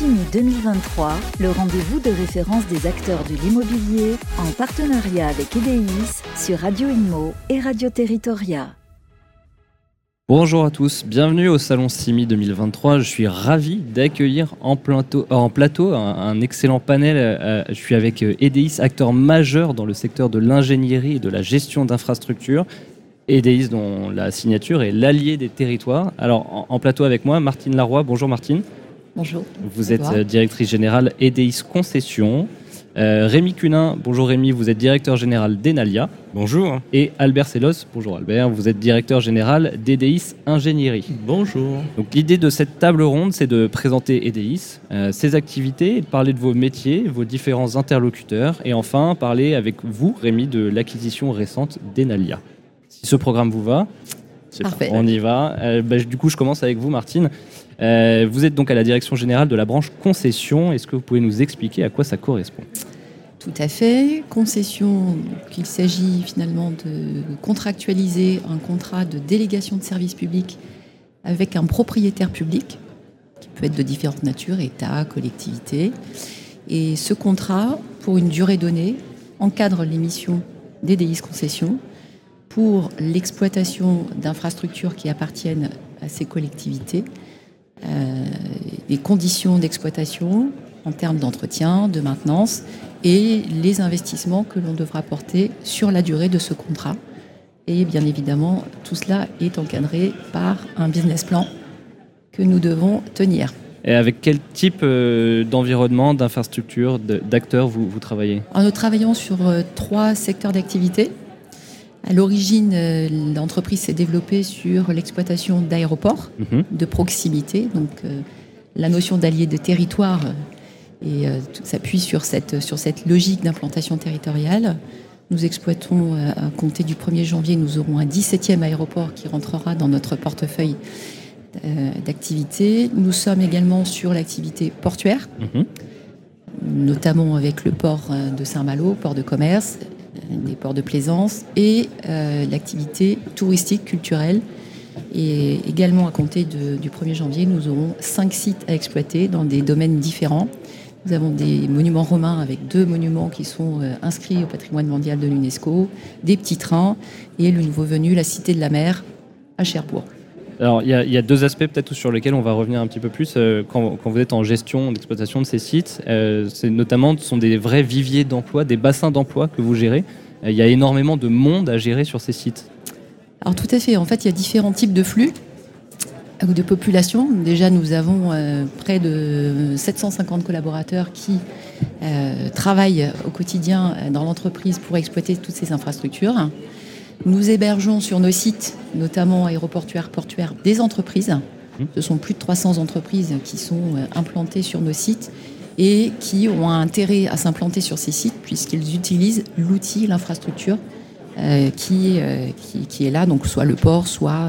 CIMI 2023, le rendez-vous de référence des acteurs de l'immobilier en partenariat avec EDIS sur Radio Inmo et Radio Territoria. Bonjour à tous, bienvenue au Salon CIMI 2023. Je suis ravi d'accueillir en plateau, un, excellent panel. Euh, je suis avec euh, EDIS, acteur majeur dans le secteur de l'ingénierie et de la gestion d'infrastructures. EDIS dont la signature est l'allié des territoires. Alors en, plateau avec moi, Martine Laroy. Bonjour Martine. Bonjour. Vous êtes euh, directrice générale EDIS Concession. Euh, Rémi Cunin, bonjour Rémi, vous êtes directeur général d'Enalia. Bonjour. Et Albert Sellos, bonjour Albert, vous êtes directeur général d'EDIS Ingénierie. Bonjour. Donc l'idée de cette table ronde, c'est de présenter EDIS, euh, ses activités, de parler de vos métiers, vos différents interlocuteurs, et enfin parler avec vous, Rémi, de l'acquisition récente d'Enalia. Si ce programme vous va, Parfait. on y va. Bah, du coup, je commence avec vous, Martine. Euh, vous êtes donc à la direction générale de la branche concession. Est-ce que vous pouvez nous expliquer à quoi ça correspond? Tout à fait. Concession, qu'il s'agit finalement de contractualiser un contrat de délégation de service public avec un propriétaire public, qui peut être de différentes natures, État, collectivité. Et ce contrat, pour une durée donnée, encadre les missions des DIS concessions pour l'exploitation d'infrastructures qui appartiennent à ces collectivités les conditions d'exploitation en termes d'entretien, de maintenance et les investissements que l'on devra porter sur la durée de ce contrat. Et bien évidemment, tout cela est encadré par un business plan que nous devons tenir. Et avec quel type euh, d'environnement, d'infrastructure, d'acteurs vous, vous travaillez? Nous travaillons sur euh, trois secteurs d'activité. À l'origine, euh, l'entreprise s'est développée sur l'exploitation d'aéroports mhm. de proximité. Donc, euh, la notion d'allié de territoire et euh, s'appuie sur cette, sur cette logique d'implantation territoriale. Nous exploitons, à compter du 1er janvier, nous aurons un 17e aéroport qui rentrera dans notre portefeuille d'activité. Nous sommes également sur l'activité portuaire, mhm. notamment avec le port de Saint-Malo, port de commerce, des ports de plaisance et euh, l'activité touristique, culturelle. Et également à compter du 1er janvier, nous aurons cinq sites à exploiter dans des domaines différents. Nous avons des monuments romains avec deux monuments qui sont euh, inscrits au patrimoine mondial de l'UNESCO, des petits trains et le nouveau venu, la Cité de la Mer à Cherbourg. Alors, il y, a deux aspects peut-être sur lesquels on va revenir un petit peu plus. Euh, quand, vous êtes en gestion d'exploitation de ces sites, euh, c'est notamment ce sont des vrais viviers d'emploi, des bassins d'emploi que vous gérez. Euh, il y a énormément de monde à gérer sur ces sites. Alors tout à fait. En fait, il y a différents types de flux ou de population. Déjà, nous avons près de 750 collaborateurs qui travaillent au quotidien dans l'entreprise pour exploiter toutes ces infrastructures. Nous hébergeons sur nos sites, notamment aéroportuaires, portuaires, des entreprises. Mmh. Ce sont plus de 300 entreprises qui sont euh, implantées sur nos sites et qui ont intérêt à s'implanter sur ces sites puisqu'ils utilisent l'outil, l'infrastructure euh, qui, euh, qui, qui, est là, donc soit le port, soit,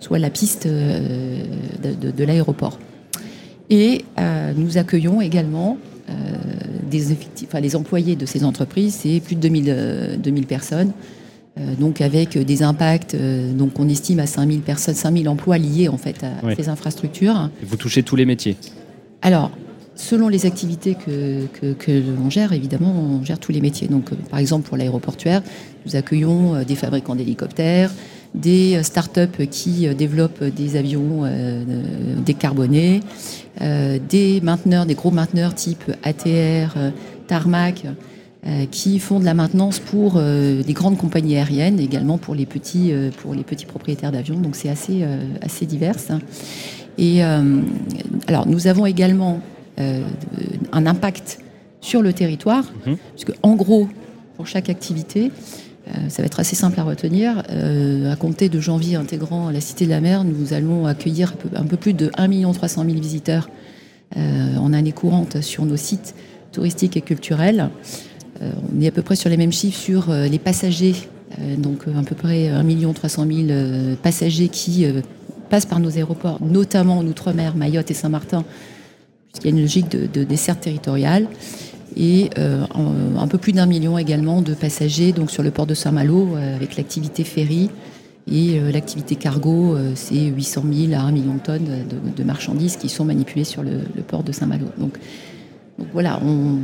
soit la piste de, de, l'aéroport. Et nous accueillons également des, enfin, les employés de ces entreprises, c'est plus de 2000, 2000 personnes donc avec des impacts, euh, donc on estime à 5000 personnes, 5000 emplois liés en fait à ces infrastructures. vous touchez tous les métiers Alors, selon les activités que, que, l'on gère, évidemment, on gère tous les métiers. Donc, euh, par exemple, pour l'aéroportuaire, nous accueillons des fabricants d'hélicoptères, des startups qui développent des avions décarbonés, des mainteneurs, des gros mainteneurs type ATR, Tarmac, euh, qui font de la maintenance pour euh, des grandes compagnies aériennes, également pour les petits, euh, pour les petits propriétaires d'avions. Donc c'est assez, assez divers. Et alors nous avons également un impact sur le territoire, mhm. puisque en gros, pour chaque activité, ça va être assez simple à retenir. à compter de janvier intégrant la Cité de la Mer, nous allons accueillir un peu plus de 1 300 000 visiteurs en année courante sur nos sites touristiques et culturels. Euh, on est à peu près sur les mêmes chiffres sur euh, les passagers, euh, donc à peu près 1 300 000 passagers qui passent par nos aéroports, notamment en Outre-mer, Mayotte et Saint-Martin, puisqu'il y a une logique de, dessert territoriale. Et un peu plus d'un million également de passagers donc sur le port de Saint-Malo avec l'activité ferry. Et l'activité cargo, c'est 800 000 à 1 million de tonnes de, marchandises qui sont manipulées sur le, port de Saint-Malo. Voilà, on,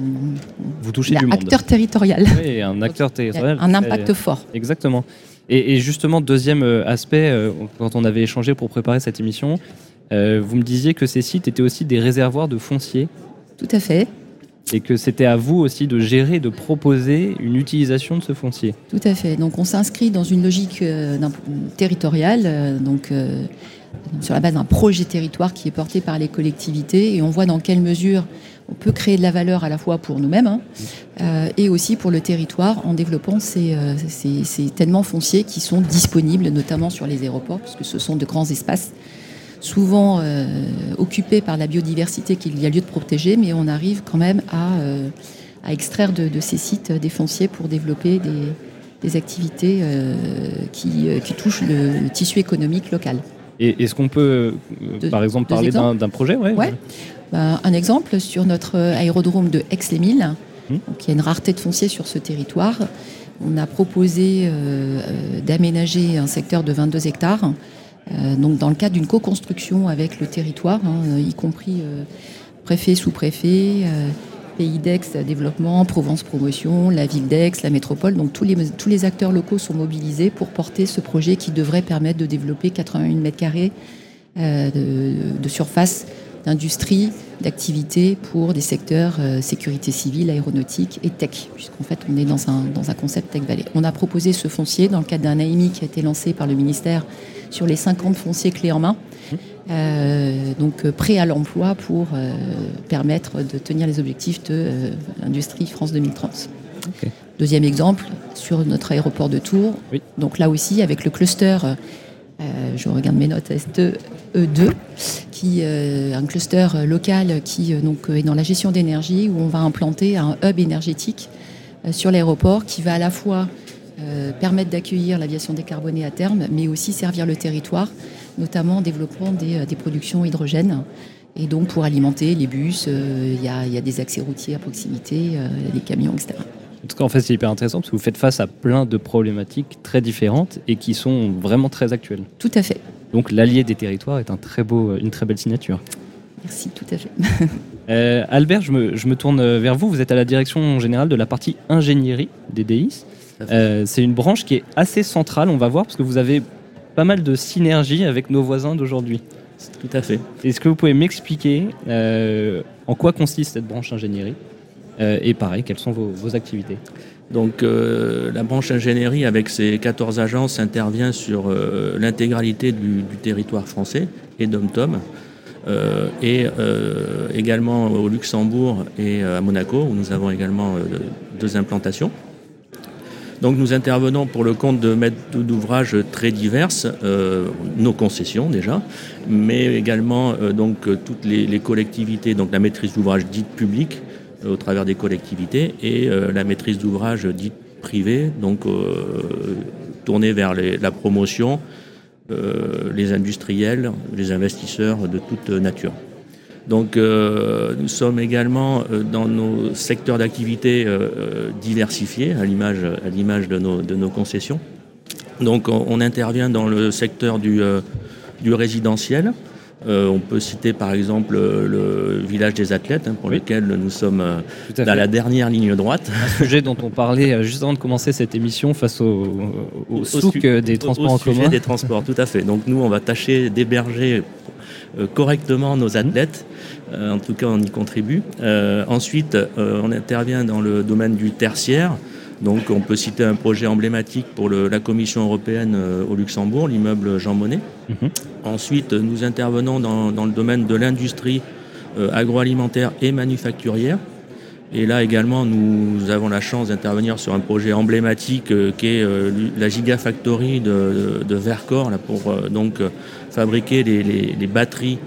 vous touchez du acteur territorial. Oui, un acteur territorial. Un impact fort. Exactement. Et, justement, deuxième aspect, quand on avait échangé pour préparer cette émission, vous me disiez que ces sites étaient aussi des réservoirs de foncier. Tout à fait et que c'était à vous aussi de gérer, de proposer une utilisation de ce foncier. Tout à fait. Donc on s'inscrit dans une logique euh, territoriale, euh, donc euh, sur la base d'un projet territoire qui est porté par les collectivités, et on voit dans quelle mesure on peut créer de la valeur à la fois pour nous-mêmes hein, et aussi pour le territoire en développant ces, ces, tellement fonciers qui sont disponibles, notamment sur les aéroports, puisque ce sont de grands espaces souvent euh, occupés par la biodiversité qu'il y a lieu de protéger, mais on arrive quand même à, euh, extraire de, ces sites des fonciers pour développer des, activités euh, qui, touchent le, tissu économique local. Et est-ce qu'on peut, par exemple, parler d'un projet ouais, bah, Un exemple sur notre aérodrome de Aix-les-Milles, hum. qui a une rareté de foncier sur ce territoire. On a proposé d'aménager un secteur de 22 hectares euh, donc dans le cadre d'une co-construction avec le territoire, hein, y compris euh, préfet, sous-préfet, euh, Pays d'Aix Développement, Provence Promotion, la ville d'Aix, la métropole. Donc tous les, acteurs locaux sont mobilisés pour porter ce projet qui devrait permettre de développer 81 mètres carrés de, surface d'industrie, d'activité pour des secteurs sécurité civile, aéronautique et tech, puisqu'en fait on est dans un, dans un concept Tech Valley. On a proposé ce foncier dans le cadre d'un AMI qui a été lancé par le ministère sur les 50 fonciers clés en main. Euh, donc euh, prêt à l'emploi pour euh, permettre de tenir les objectifs de l'industrie France 2030. Deuxième exemple, sur notre aéroport de Tours. Donc là aussi, avec le cluster, je regarde mes notes, STE2, qui un cluster local qui donc, est dans la gestion d'énergie, où on va implanter un hub énergétique sur l'aéroport qui va à la fois euh, permettre d'accueillir l'aviation décarbonée à terme, mais aussi servir le territoire, notamment en développant des, euh, productions hydrogènes. Et donc pour alimenter les bus, euh, il y, a des accès routiers à proximité, les camions, etc. En tout cas, en fait, c'est hyper intéressant parce que vous faites face à plein de problématiques très différentes et qui sont vraiment très actuelles. Tout à fait. Donc l'allié des territoires est un très beau, une très belle signature. Merci, tout à fait. Albert, je me, je me, tourne vers vous. Vous êtes à la direction générale de la partie ingénierie des DIS. Euh, c'est une branche qui est assez centrale, on va voir, parce que vous avez pas mal de synergie avec nos voisins d'aujourd'hui. Tout à fait. Est-ce que vous pouvez m'expliquer euh, en quoi consiste cette branche ingénierie euh, Et pareil, quelles sont vos, activités? Donc la branche ingénierie avec ses 14 agences intervient sur l'intégralité du, territoire français et d'Omtom et également au Luxembourg et à Monaco où nous avons également deux implantations. Donc nous intervenons pour le compte de maîtres d'ouvrage très diverses, euh, nos concessions déjà, mais également euh, toutes les, collectivités, donc la maîtrise d'ouvrage dite publique euh, au travers des collectivités et la maîtrise d'ouvrage dite privée, donc tournée vers la promotion, les industriels, les investisseurs de toute nature. Donc euh, nous sommes également euh, dans nos secteurs d'activité euh, diversifiés, à l'image, à l'image de, nos, de nos concessions. Donc on, intervient dans le secteur du, du résidentiel. on peut citer par exemple le village des athlètes, hein, pour lequel nous sommes dans la dernière ligne droite. Un sujet dont on parlait juste avant de commencer cette émission face au, au, souk des transports en commun. des transports, tout à fait. Donc nous, on va tâcher d'héberger correctement nos athlètes euh, en tout cas, on y contribue. Euh, ensuite, euh, on intervient dans le domaine du tertiaire. Donc, on peut citer un projet emblématique pour la Commission européenne au Luxembourg, l'immeuble Jean Monnet. Mhm. Ensuite, nous intervenons dans, le domaine de l'industrie agroalimentaire et manufacturière. Et là également, nous avons la chance d'intervenir sur un projet emblématique qui est la Gigafactory de, de, Vercors là, pour donc fabriquer les batteries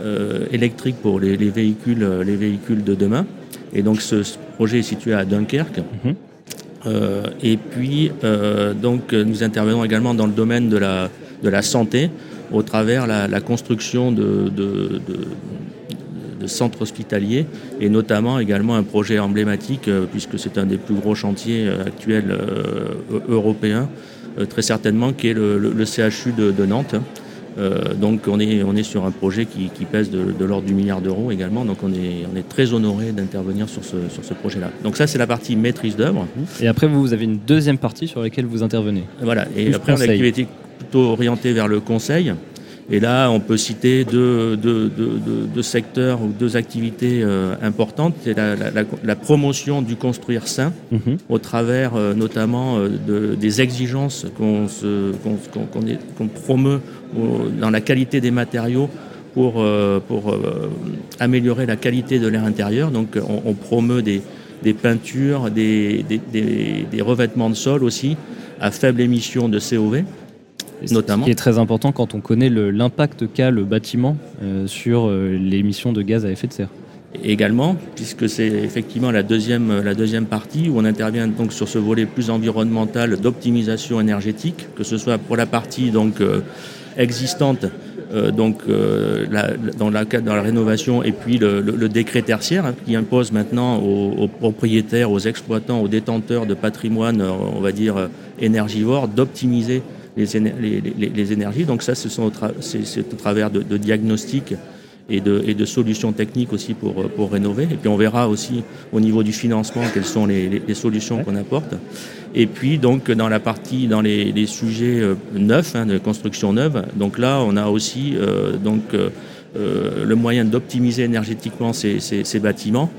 euh, électrique pour les, véhicules, euh, les véhicules de demain. Et donc ce, projet est situé à Dunkerque. Mhm. Euh, et puis, donc, nous intervenons également dans le domaine de la, de la santé au travers la, la construction de, de, de, centres hospitaliers et notamment également un projet emblématique puisque c'est un des plus gros chantiers actuels européens très certainement, qui est le, CHU de, Nantes. donc on est, on est sur un projet qui, pèse de, l'ordre du milliard d'euros également, donc on est, on est très honoré d'intervenir sur ce, sur ce projet-là. Donc ça c'est la partie maîtrise d'œuvre. Et après vous avez une deuxième partie sur laquelle vous intervenez. Voilà, et après on a une activité plutôt orientée vers le conseil. Et là, on peut citer deux, secteurs ou deux activités euh, importantes. C'est la, promotion du construire sain, mhm. au travers euh, notamment euh, des exigences qu'on promeut dans la qualité des matériaux pour, pour améliorer la qualité de l'air intérieur. Donc, on, promeut des, peintures, des, des, revêtements de sol aussi à faible émission de COV notamment. Ce qui est très important quand on connaît l'impact qu'a le bâtiment euh, sur euh, l'émission de gaz à effet de serre. Également, puisque c'est effectivement la deuxième, la deuxième partie où on intervient donc sur ce volet plus environnemental d'optimisation énergétique, que ce soit pour la partie donc euh, existante, donc dans, la, dans la rénovation, et puis le, décret tertiaire hein, qui impose maintenant aux, aux, propriétaires, aux exploitants, aux détenteurs de patrimoine, on va dire énergivore, d'optimiser les, énergies. Donc ça, c'est au travers de, diagnostics et de, solutions techniques aussi pour, pour rénover. Et puis on verra aussi au niveau du financement quelles sont les, solutions qu'on apporte. Et puis donc dans la partie, dans les, sujets euh, neufs, hein, de construction neuve, donc là on a aussi euh, donc euh, le moyen d'optimiser énergétiquement ces, bâtiments,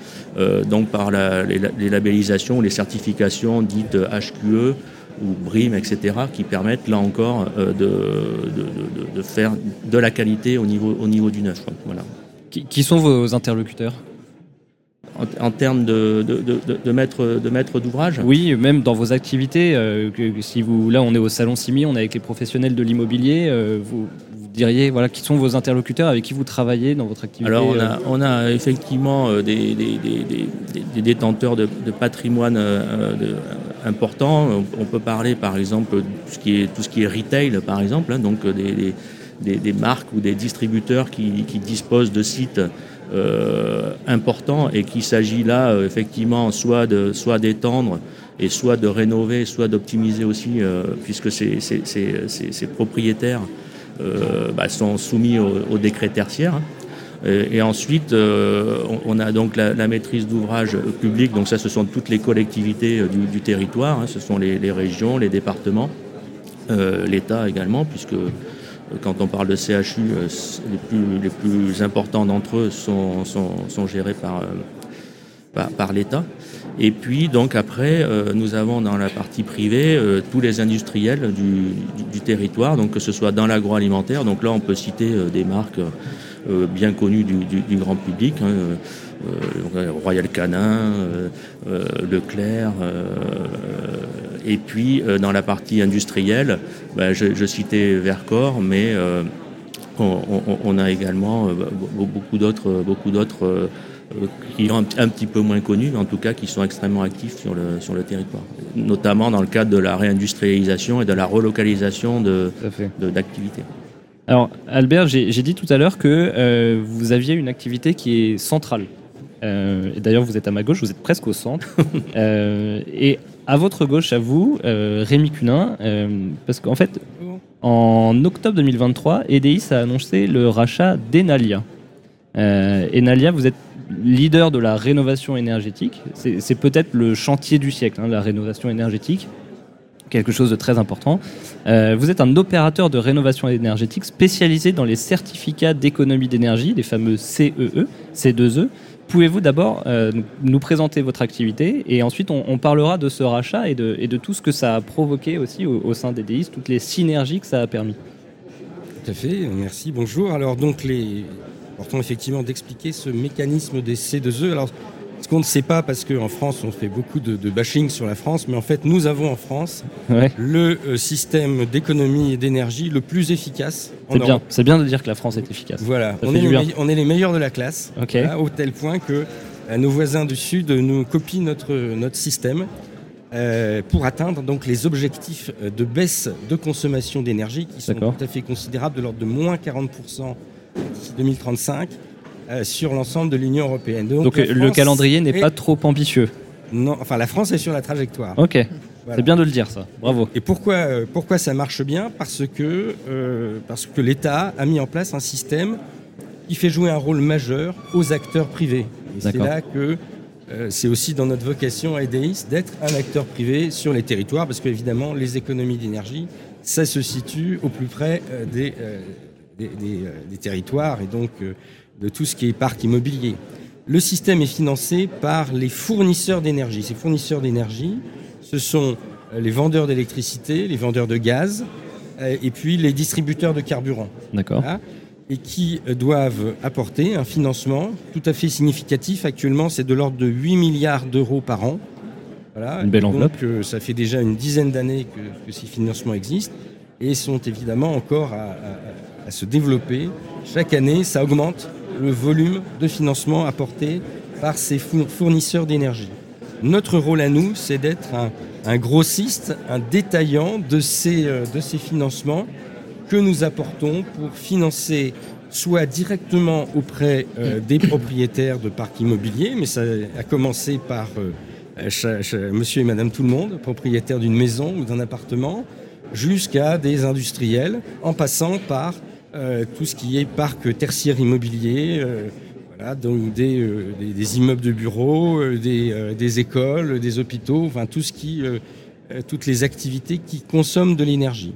donc par les, labellisations, les certifications dites HQE, ou BRIM, etc., qui permettent là encore euh, de, de, faire de la qualité au niveau, au niveau du neuf. Voilà. Qui, sont vos interlocuteurs? En, termes de, de, maître, de maître d'ouvrage? Oui, même dans vos activités. Euh, si vous, là, on est au Salon Simi, on est avec les professionnels de l'immobilier. Euh, vous, diriez, voilà, qui sont vos interlocuteurs avec qui vous travaillez dans votre activité Alors, on a, on a effectivement des, des, des, détenteurs de, patrimoine important. On peut parler par exemple de tout ce qui est, tout ce qui est retail, par exemple, hein, donc des, des, marques ou des distributeurs qui, qui disposent de sites euh, importants et qu'il s'agit là euh, effectivement soit de soit d'étendre et soit de rénover, soit d'optimiser aussi, euh, puisque ces, ces, ces, propriétaires bah, sont soumis au, décret tertiaire. Hein. Et, ensuite, euh, on, a donc la, maîtrise d'ouvrage public. Donc ça, ce sont toutes les collectivités euh, du, territoire. Hein. ce sont les, régions, les départements, euh, l'État également, puisque quand on parle de CHU, les plus, les plus importants d'entre eux sont, sont, gérés par, par, l'État. Et puis, donc après, nous avons dans la partie privée tous les industriels du, du, territoire, donc que ce soit dans l'agroalimentaire. Donc là, on peut citer des marques euh, bien connu du, grand public. Hein, euh, Royal Canin, euh, Leclerc, et puis dans la partie industrielle, ben, je, citais Vercors, mais on, a également beaucoup d'autres, beaucoup d'autres qui sont un, petit peu moins connus, en tout cas qui sont extrêmement actifs sur le, sur le territoire, notamment dans le cadre de la réindustrialisation et de la relocalisation d'activités. Alors, Albert, j'ai dit tout à l'heure que euh, vous aviez une activité qui est centrale. Euh, et D'ailleurs, vous êtes à ma gauche, vous êtes presque au centre. Euh, et à votre gauche, à vous, Rémi Cunin, parce qu'en fait, en octobre 2023, EDIS a annoncé le rachat d'Enalia. Enalia, vous êtes leader de la rénovation énergétique. C'est peut-être le chantier du siècle, hein, la rénovation énergétique quelque chose de très important. Euh, vous êtes un opérateur de rénovation énergétique spécialisé dans les certificats d'économie d'énergie, les fameux CEE, e, C2E. Pouvez-vous d'abord euh, nous présenter votre activité et ensuite on, parlera de ce rachat et de, tout ce que ça a provoqué aussi au, sein des DIS, toutes les synergies que ça a permis Tout à fait, merci, bonjour. Alors donc les... Important effectivement d'expliquer ce mécanisme des C2E. Alors ce qu'on ne sait pas, parce qu'en France, on fait beaucoup de, bashing sur la France, mais en fait, nous avons en France le euh, système d'économie et d'énergie le plus efficace. C'est bien. C'est bien de dire que la France est efficace. Voilà, on est, les meilleurs de la classe, au tel point que euh, nos voisins du Sud nous copient notre, notre système. Euh, pour atteindre donc les objectifs de baisse de consommation d'énergie qui sont tout à fait considérables, de l'ordre de moins 40% d'ici 2035 euh, sur l'ensemble de l'Union européenne. Donc, le calendrier n'est pas trop ambitieux. Non, enfin la France est sur la trajectoire. Ok. C'est bien de le dire, ça. Bravo. Et pourquoi, pourquoi ça marche bien? Parce que, parce que l'État a mis en place un système qui fait jouer un rôle majeur aux acteurs privés. C'est là que c'est aussi dans notre vocation à EDIS d'être un acteur privé sur les territoires, parce qu'évidemment, les économies d'énergie, ça se situe au plus près des, des, des territoires et donc de tout ce qui est parc immobilier. Le système est financé par les fournisseurs d'énergie. Ces fournisseurs d'énergie, ce sont euh, les vendeurs d'électricité, les vendeurs de gaz euh, et puis les distributeurs de carburant. D'accord. et qui euh, doivent apporter un financement tout à fait significatif. Actuellement, c'est de l'ordre de 8 milliards d'euros par an. Voilà. Une belle enveloppe. Donc, ça fait déjà une dizaine d'années que, ces financements existent et sont évidemment encore à se développer. Chaque année, ça augmente le volume de financement apporté par ces fournisseurs d'énergie. Notre rôle à nous, c'est d'être un, grossiste, un détaillant de ces, euh, de ces financements que nous apportons pour financer soit directement auprès euh, des propriétaires de parcs immobiliers, mais ça a commencé par euh, monsieur et madame tout le monde, propriétaires d'une maison ou d'un appartement, jusqu'à des industriels, en passant par euh, tout ce qui est parc tertiaire immobilier, euh, voilà, donc des, euh, des, immeubles de bureaux, des, des, écoles, des hôpitaux, enfin tout ce qui, toutes les activités qui consomment de l'énergie.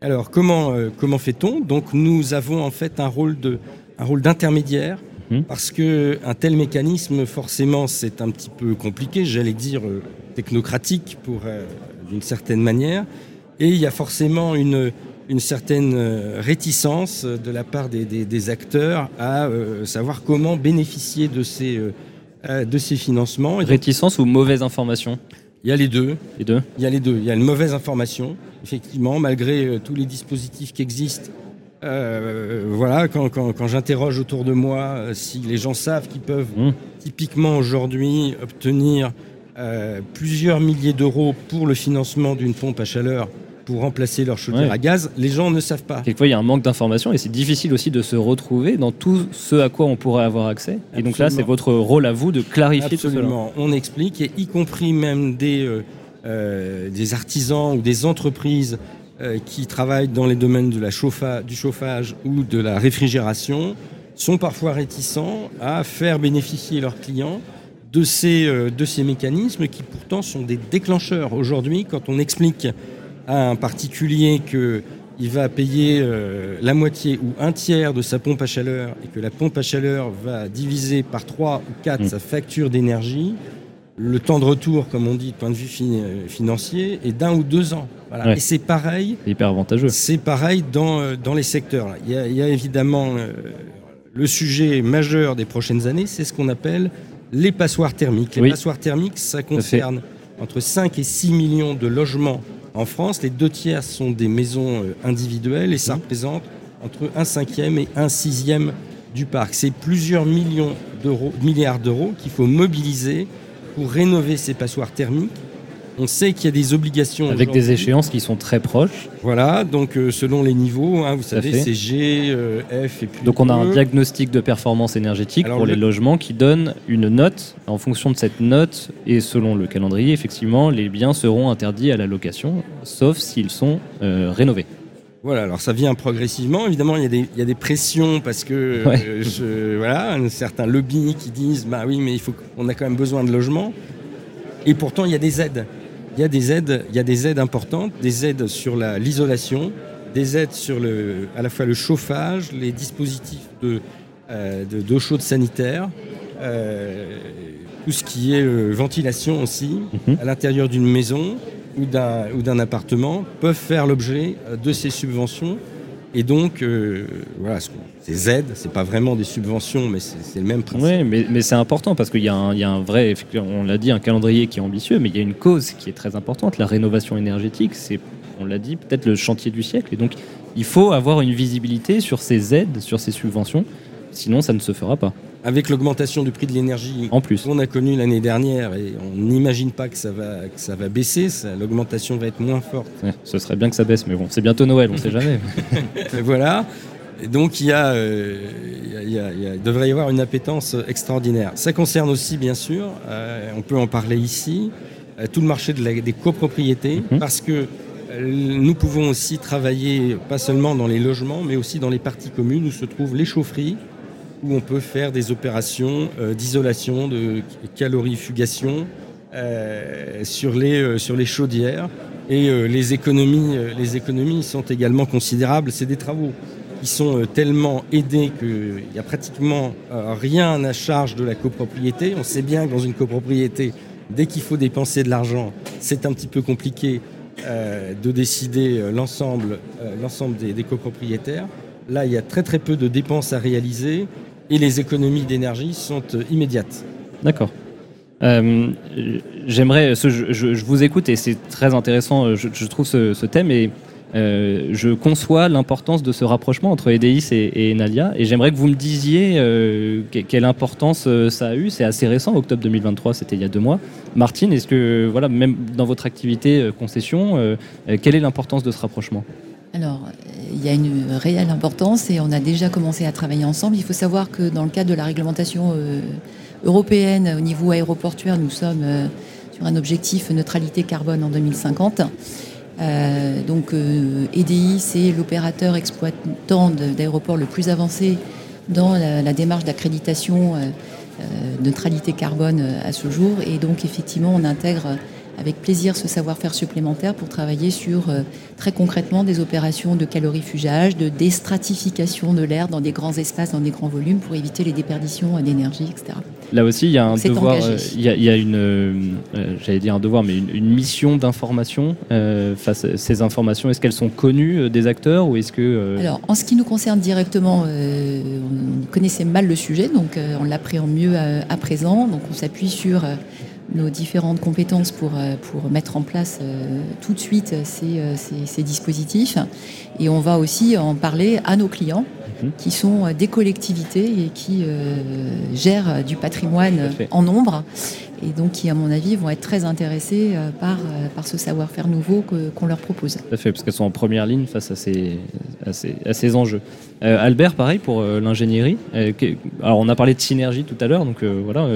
Alors comment, comment fait-on? Donc nous avons en fait un rôle de un rôle d'intermédiaire mmh. parce que un tel mécanisme forcément c'est un petit peu compliqué, j'allais dire technocratique pour d'une certaine manière, et il y a forcément une une certaine euh, réticence de la part des, acteurs à euh, savoir comment bénéficier de ces, euh, de ces financements. réticence ou mauvaise information? Il y a les deux. Les deux? Il y a les deux. Il y a une mauvaise information, effectivement, malgré tous les dispositifs qui existent. voilà, quand, quand, j'interroge autour de moi si les gens savent qu'ils peuvent mmh. typiquement aujourd'hui obtenir plusieurs milliers d'euros pour le financement d'une pompe à chaleur pour remplacer leur chaudière à gaz, les gens ne savent pas. Quelquefois, il y a un manque d'information et c'est difficile aussi de se retrouver dans tout ce à quoi on pourrait avoir accès. Et donc là, c'est votre rôle à vous de clarifier Absolument. tout cela. On explique, et y compris même des, euh, euh, des artisans ou des entreprises euh, qui travaillent dans les domaines de la chauffa du chauffage ou de la réfrigération, sont parfois réticents à faire bénéficier leurs clients de ces, de ces mécanismes qui pourtant sont des déclencheurs. Aujourd'hui, quand on explique à un particulier qu'il va payer euh, la moitié ou un tiers de sa pompe à chaleur et que la pompe à chaleur va diviser par 3 ou 4 mm. sa facture d'énergie, le temps de retour, comme on dit, de point de vue euh, financier, est d'un ou deux ans. Et c'est pareil. hyper avantageux. C'est pareil dans, euh, dans les secteurs. Il, y a, évidemment le sujet majeur des prochaines années, c'est ce qu'on appelle les passoires thermiques. Les passoires thermiques, ça concerne entre 5 et 6 millions de logements en France, les deux tiers sont des maisons euh, individuelles et ça représente entre un cinquième et un sixième du parc. C'est plusieurs milliards d'euros qu'il faut mobiliser pour rénover ces passoires thermiques on sait qu'il y a des obligations. Avec des échéances qui sont très proches. Voilà, donc euh, selon les niveaux, hein, vous savez, c'est G, euh, F et puis. Donc on a un e. diagnostic de performance énergétique pour les logements qui donne une note. En fonction de cette note et selon le calendrier, effectivement, les biens seront interdits à la location, sauf s'ils sont euh, rénovés. Voilà, alors ça vient progressivement. Évidemment, il y a des, pressions parce que voilà, un certain lobby qui disent bah oui, mais il faut qu'on a quand même besoin de logements. Et pourtant, il y a des aides il y a des aides, il y a des aides importantes, des aides sur l'isolation, des aides sur le, à la fois le chauffage, les dispositifs de, euh, d'eau chaude sanitaire, euh, tout ce qui est euh, ventilation aussi, mhm. à l'intérieur d'une maison ou d'un, ou d'un appartement, peuvent faire l'objet de ces subventions et donc, euh, voilà, ces aides, c'est pas vraiment des subventions, mais c'est le même principe. Oui, mais, c'est important parce qu'il y, y, a un vrai, on l'a dit, un calendrier qui est ambitieux, mais il y a une cause qui est très importante. La rénovation énergétique, c'est, on l'a dit, peut-être le chantier du siècle. Et donc, il faut avoir une visibilité sur ces aides, sur ces subventions, sinon ça ne se fera pas avec l'augmentation du prix de l'énergie qu'on a connu l'année dernière, et on n'imagine pas que ça va, que ça va baisser, l'augmentation va être moins forte. ce serait bien que ça baisse, mais bon, c'est bientôt Noël, on ne sait jamais. voilà. donc il, y a, il, devrait y avoir une appétence extraordinaire. Ça concerne aussi, bien sûr, euh, on peut en parler ici, tout le marché des copropriétés mhm. parce que nous pouvons aussi travailler pas seulement dans les logements, mais aussi dans les parties communes où se trouvent les chaufferies, où on peut faire des opérations d'isolation, de calorifugation sur, les, sur les chaudières. Et les, économies, les économies sont également considérables. C'est des travaux qui sont euh, tellement aidés qu'il n'y a pratiquement euh, rien à charge de la copropriété. On sait bien que dans une copropriété, dès qu'il faut dépenser de l'argent, c'est un petit peu compliqué euh, de décider l'ensemble des, des, copropriétaires. Là, il y a très très peu de dépenses à réaliser et les économies d'énergie sont immédiates. D'accord. J'aimerais, je, vous écoute et c'est très intéressant, je, trouve ce, thème et euh, je conçois l'importance de ce rapprochement entre EDIS et, et Enalia et j'aimerais que vous me disiez euh, quelle importance euh, ça a eu. C'est assez récent, octobre 2023, c'était il y a deux mois. Martine, est-ce que, voilà, même dans votre activité concession, quelle est l'importance de ce rapprochement? Alors, il y a une réelle importance et on a déjà commencé à travailler ensemble. Il faut savoir que dans le cadre de la réglementation européenne au niveau aéroportuaire, nous sommes sur un objectif neutralité carbone en 2050. Euh, donc euh, EDI, c'est l'opérateur exploitant d'aéroport le plus avancé dans la, démarche d'accréditation euh, neutralité carbone à ce jour. Et donc effectivement, on intègre avec plaisir ce savoir-faire supplémentaire pour travailler sur très concrètement des opérations de calorifugage, de déstratification de l'air dans des grands espaces, dans des grands volumes pour éviter les déperditions d'énergie, etc. Là aussi, il y a un devoir, euh, il y, a, une, euh, j'allais dire un devoir, mais une, mission d'information euh, face à ces informations. Est-ce qu'elles sont connues des acteurs ou est-ce que Alors, en ce qui nous concerne directement, on connaissait mal le sujet, donc on l'appréhende mieux à, présent. Donc, on s'appuie sur nos différentes compétences pour, pour mettre en place tout de suite ces, ces, dispositifs. Et on va aussi en parler à nos clients Mhm. qui sont euh, des collectivités et qui euh, gèrent du patrimoine en nombre et donc qui, à mon avis, vont être très intéressés euh, par, par ce savoir-faire nouveau qu'on leur propose. Tout à fait, parce qu'elles sont en première ligne face à ces, à ces, à ces enjeux. Albert, pareil pour l'ingénierie. alors, on a parlé de synergie tout à l'heure, donc voilà.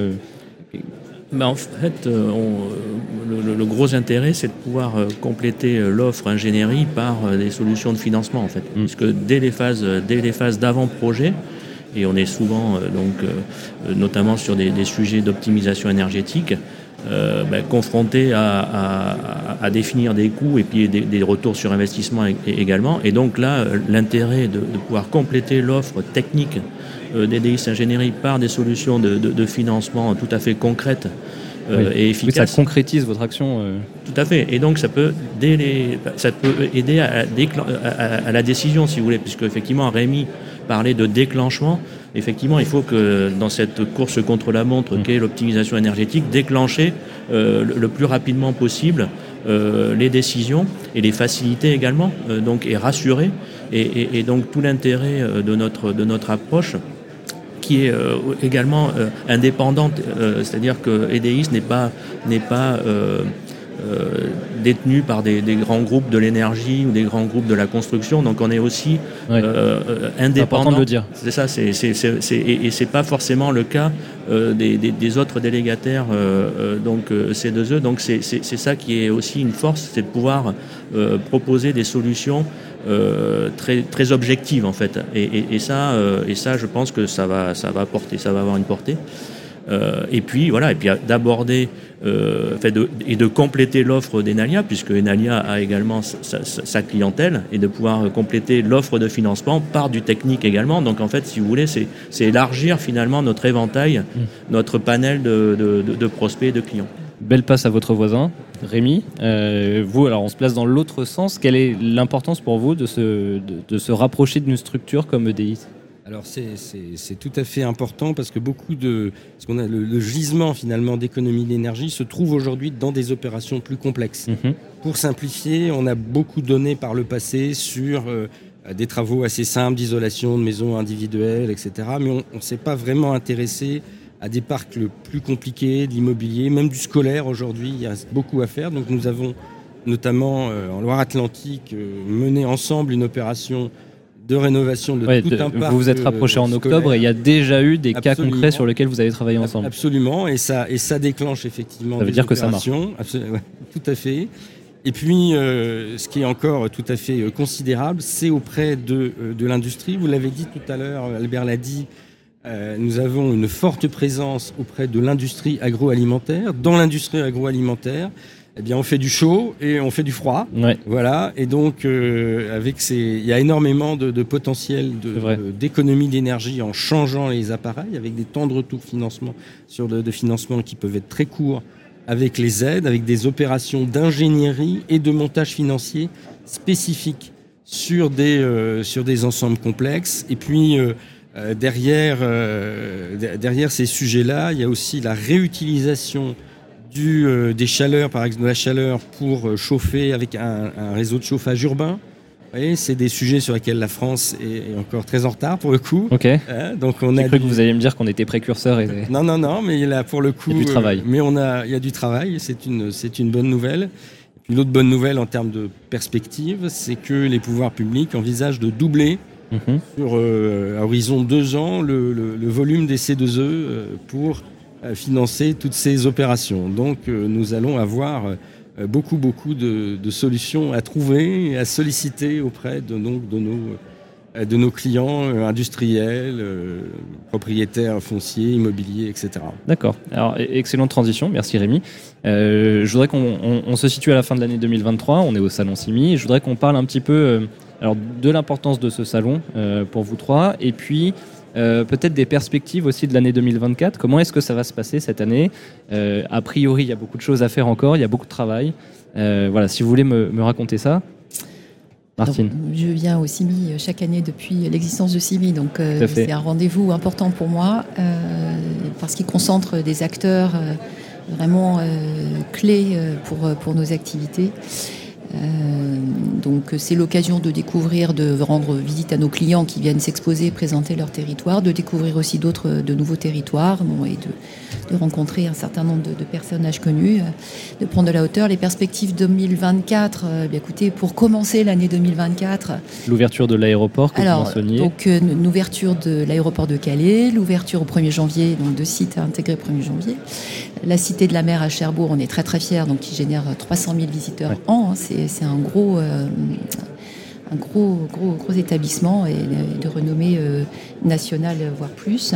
Bah, en fait, euh, euh, le, gros intérêt, c'est de pouvoir euh, compléter l'offre ingénierie par des solutions de financement, en fait. Mm. Puisque dès les phases, dès les phases d'avant-projet, et on est souvent, donc, notamment sur des, sujets d'optimisation énergétique, bah, confronté à, définir des coûts et puis des, retours sur investissement également. Et donc là, l'intérêt de, de, pouvoir compléter l'offre technique euh, DDIS Ingénierie par des solutions de, financement tout à fait concrètes euh, et efficaces. ça concrétise votre action. Euh. Tout à fait. Et donc ça peut, ça peut aider à, à, la décision, si vous voulez, puisque effectivement Rémi parlait de déclenchement. Effectivement, il faut que dans cette course contre la montre mmh. qu'est l'optimisation énergétique, déclencher le plus rapidement possible les décisions et les faciliter également, donc et rassurer. Et, et donc tout l'intérêt de notre, de notre approche, qui est euh, également euh, indépendante, euh, c'est-à-dire que EDIS n'est pas, n'est pas détenu par des, grands groupes de l'énergie ou des grands groupes de la construction. Donc on est aussi indépendant. de le dire. C'est ça, c'est, c'est, c'est, et, c'est pas forcément le cas des, des, autres délégataires, donc C2E. Donc c'est, ça qui est aussi une force, c'est de pouvoir proposer des solutions euh, très, très objective en fait. Et, ça, euh, et ça, je pense que ça va, ça va porter, ça va avoir une portée. Euh, et puis voilà, et puis d'aborder et de compléter l'offre d'Enalia, puisque Enalia a également sa, clientèle, et de pouvoir compléter l'offre de financement par du technique également. Donc en fait, si vous voulez, c'est élargir finalement notre éventail, mmh. notre panel de, de, de prospects et de clients. Belle passe à votre voisin, Rémi. Euh, vous, alors on se place dans l'autre sens. Quelle est l'importance pour vous de se, de, se rapprocher d'une structure comme EDI alors c'est tout à fait important parce que beaucoup de ce qu'on a le, gisement finalement d'économie d'énergie se trouve aujourd'hui dans des opérations plus complexes. Mhm. Pour simplifier, on a beaucoup donné par le passé sur euh, des travaux assez simples d'isolation de maisons individuelles, etc. Mais on ne s'est pas vraiment intéressé à des parcs le plus compliqués, de l'immobilier, même du scolaire aujourd'hui, il reste beaucoup à faire. Donc nous avons notamment euh, en Loire-Atlantique euh, mené ensemble une opération de rénovation de tout un parc. Vous vous êtes rapproché en octobre et il y a déjà eu des cas concrets sur lesquels vous avez travaillé ensemble. Absolument, et ça, et ça déclenche effectivement. Ça veut dire que ça marche. tout à fait. Et puis, euh, ce qui est encore tout à fait euh, considérable, c'est auprès de, euh, de l'industrie. Vous l'avez dit tout à l'heure, Albert l'a dit, nous avons une forte présence auprès de l'industrie agroalimentaire. Dans l'industrie agroalimentaire, eh bien, on fait du chaud et on fait du froid. Voilà. Et donc, avec ces, il y a énormément de, de potentiel d'économie d'énergie en changeant les appareils, avec des temps de retour financement sur de, de financement qui peuvent être très courts avec les aides, avec des opérations d'ingénierie et de montage financier spécifiques sur des, euh, sur des ensembles complexes. Et puis, euh, euh, derrière, derrière ces sujets-là, il y a aussi la réutilisation du, des chaleurs, par exemple de la chaleur pour chauffer avec un réseau de chauffage urbain c'est des sujets sur lesquels la France est encore très en retard pour le coup. Ok. Hein, donc on a cru que vous alliez me dire qu'on était précurseur. Et... Non, non, non, mais là pour le coup, il y a du travail. mais on a, il y a du travail. C'est une, c'est une bonne nouvelle. Une autre bonne nouvelle en termes de perspective, c'est que les pouvoirs publics envisagent de doubler mhm. sur euh, horizon deux ans le, le, volume des C2E euh, pour euh, financer toutes ces opérations. Donc nous allons avoir euh, beaucoup, beaucoup de, solutions à trouver et à solliciter auprès de, donc, de, nos, euh, de nos clients euh, industriels, propriétaires fonciers, immobiliers, etc. D'accord. Alors, e-, excellente transition. Merci Rémi. je voudrais qu'on se situe à la fin de l'année 2023. On est au salon Simi. Je voudrais qu'on parle un petit peu alors, de l'importance de ce salon pour vous trois et puis euh, peut-être des perspectives aussi de l'année 2024. Comment est-ce que ça va se passer cette année? Euh, A priori, il y a beaucoup de choses à faire encore, il y a beaucoup de travail. Euh, voilà, si vous voulez me, raconter ça. Martine. je viens au CIMI chaque année depuis l'existence de CIMI, donc c'est un rendez-vous important pour moi parce qu'il concentre des acteurs vraiment clés pour, pour nos activités. Euh, donc c'est l'occasion de découvrir, de rendre visite à nos clients qui viennent s'exposer, présenter leur territoire, de découvrir aussi d'autres, de nouveaux territoires et de, de, rencontrer un certain nombre de, personnages connus, euh, de prendre de la hauteur. Les perspectives 2024, euh, bien écoutez, pour commencer l'année 2024. L'ouverture de l'aéroport Alors. Donc une ouverture de l'aéroport de Calais, l'ouverture au 1er janvier, donc deux sites à intégrer au 1er janvier. La Cité de la Mer à Cherbourg, on est très très fiers, donc qui génère 300 000 visiteurs an. Hein, c'est un gros, euh, un gros, gros, gros établissement et de renommée euh, nationale, voire plus.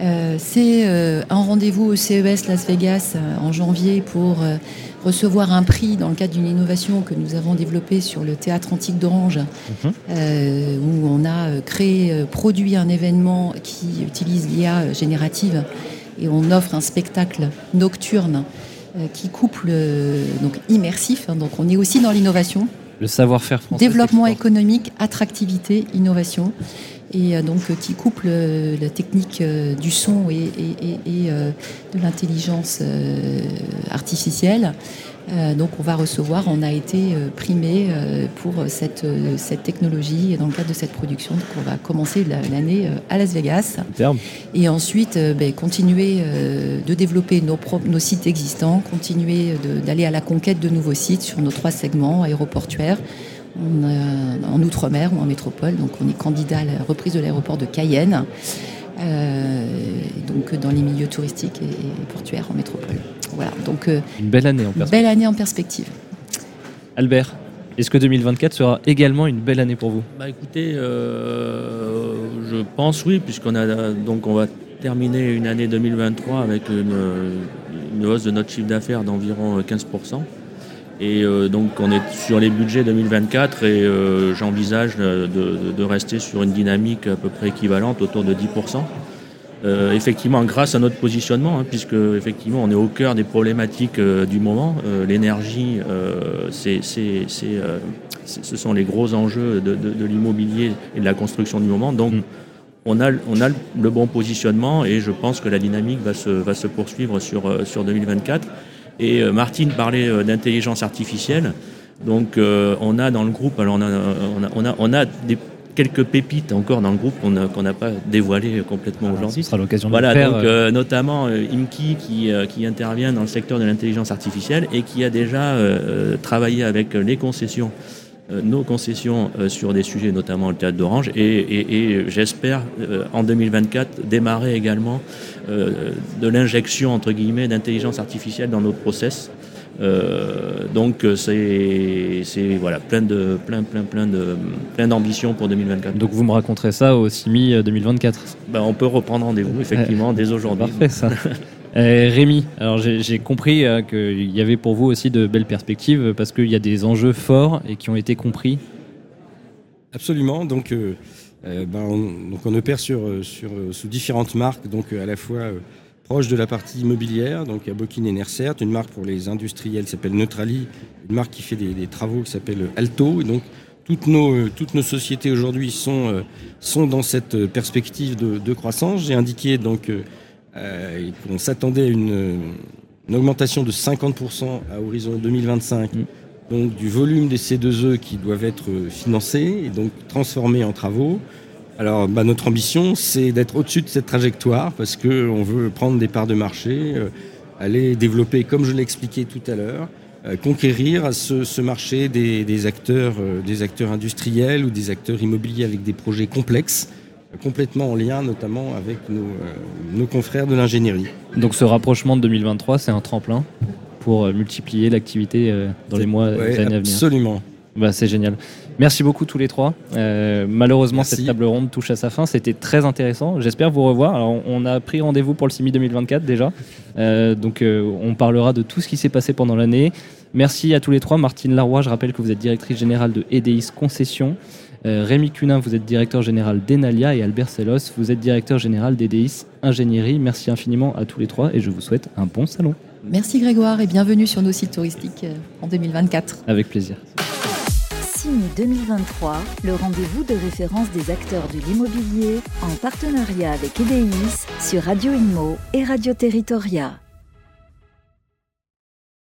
Euh, c'est un rendez-vous au CES Las Vegas en janvier pour recevoir un prix dans le cadre d'une innovation que nous avons développée sur le théâtre antique d'Orange, mhm. où on a créé, produit un événement qui utilise l'IA générative et on offre un spectacle nocturne euh, qui couple euh, donc immersif. Hein, donc on est aussi dans l'innovation. Le savoir-faire français. Développement économique, attractivité, innovation. Et euh, donc qui couple la technique du son et, et de l'intelligence artificielle euh, donc on va recevoir, on a été euh, primé euh, pour cette, cette technologie dans le cadre de cette production. Donc on va commencer l'année à Las Vegas. Et ensuite ben, continuer de développer nos, nos sites existants, continuer d'aller à la conquête de nouveaux sites sur nos trois segments aéroportuaires. en Outre-mer ou en métropole. Donc on est candidat à la reprise de l'aéroport de Cayenne. donc dans les milieux touristiques et portuaires en métropole. Voilà, donc euh, une belle année en perspective. Belle année en perspective. Albert, est-ce que 2024 sera également une belle année pour vous? Bah écoutez, euh, je pense oui, puisqu'on a donc on va terminer une année 2023 avec une, hausse de notre chiffre d'affaires d'environ 15%. Et euh, donc on est sur les budgets 2024 et j'envisage de, de, rester sur une dynamique à peu près équivalente autour de 10%. Euh, effectivement grâce à notre positionnement, hein, puisque effectivement on est au cœur des problématiques euh, du moment. Euh, l'énergie, c'est, ce sont les gros enjeux de, l'immobilier et de la construction du moment. Donc on, a, on a le bon positionnement et je pense que la dynamique va se, va se poursuivre sur, sur 2024. Et Martine parlait d'intelligence artificielle. Donc on a dans le groupe, alors on a, on a, on a des quelques pépites encore dans le groupe qu'on n'a pas dévoilées complètement ah, aujourd'hui. Ce sera l'occasion de voilà, le faire. Donc, euh, notamment euh, Imki qui, euh, qui, intervient dans le secteur de l'intelligence artificielle et qui a déjà travaillé avec les concessions nos concessions sur des sujets, notamment le théâtre d'Orange, et, j'espère en 2024 démarrer également de l'injection entre guillemets d'intelligence artificielle dans nos process. Donc c'est voilà plein de plein plein plein de plein d'ambitions pour 2024. Donc vous me raconterez ça au CIMI 2024. Ben, on peut reprendre rendez-vous effectivement dès aujourd'hui. Parfait ça. Euh, Rémi, alors j'ai compris euh, qu'il y avait pour vous aussi de belles perspectives parce qu'il y a des enjeux forts et qui ont été compris. Absolument. Donc, euh, ben, on, donc on, opère sur, sur, sous différentes marques, donc à la fois proche de la partie immobilière, donc à Bokin et Nersert, une marque pour les industriels qui s'appelle Neutrali, une marque qui fait des, travaux qui s'appelle Alto. Et donc toutes nos, toutes nos sociétés aujourd'hui sont, sont dans cette perspective de, de croissance. J'ai indiqué donc euh, on s'attendait à une, augmentation de 50% à horizon 2025. Mm. Donc du volume des C2E qui doivent être financés et donc transformés en travaux. Alors bah, notre ambition, c'est d'être au-dessus de cette trajectoire parce qu'on veut prendre des parts de marché, euh, aller développer, comme je l'ai expliqué tout à l'heure, euh, conquérir ce, marché des, acteurs, des acteurs industriels ou des acteurs immobiliers avec des projets complexes complètement en lien notamment avec nos, euh, confrères de l'ingénierie. Donc ce rapprochement de 2023, c'est un tremplin pour euh, multiplier l'activité euh, dans les mois et années à venir. Absolument. Bah, c'est génial. Merci beaucoup tous les trois. malheureusement, cette table ronde touche à sa fin. C'était très intéressant. J'espère vous revoir. Alors, on a pris rendez-vous pour le CIMI 2024 déjà. donc, on parlera de tout ce qui s'est passé pendant l'année. Merci à tous les trois. Martine Laroy, je rappelle que vous êtes directrice générale de EDIS Concession. Euh, Rémi Cunin, vous êtes directeur général d'Enalia et Albert Sellos, vous êtes directeur général d'EDIS Ingénierie. Merci infiniment à tous les trois et je vous souhaite un bon salon. Merci Grégoire et bienvenue sur nos sites touristiques euh, en 2024. Avec plaisir. CIMI 2023, le rendez-vous de référence des acteurs de l'immobilier en partenariat avec EDIS sur Radio Inmo et Radio Territoria.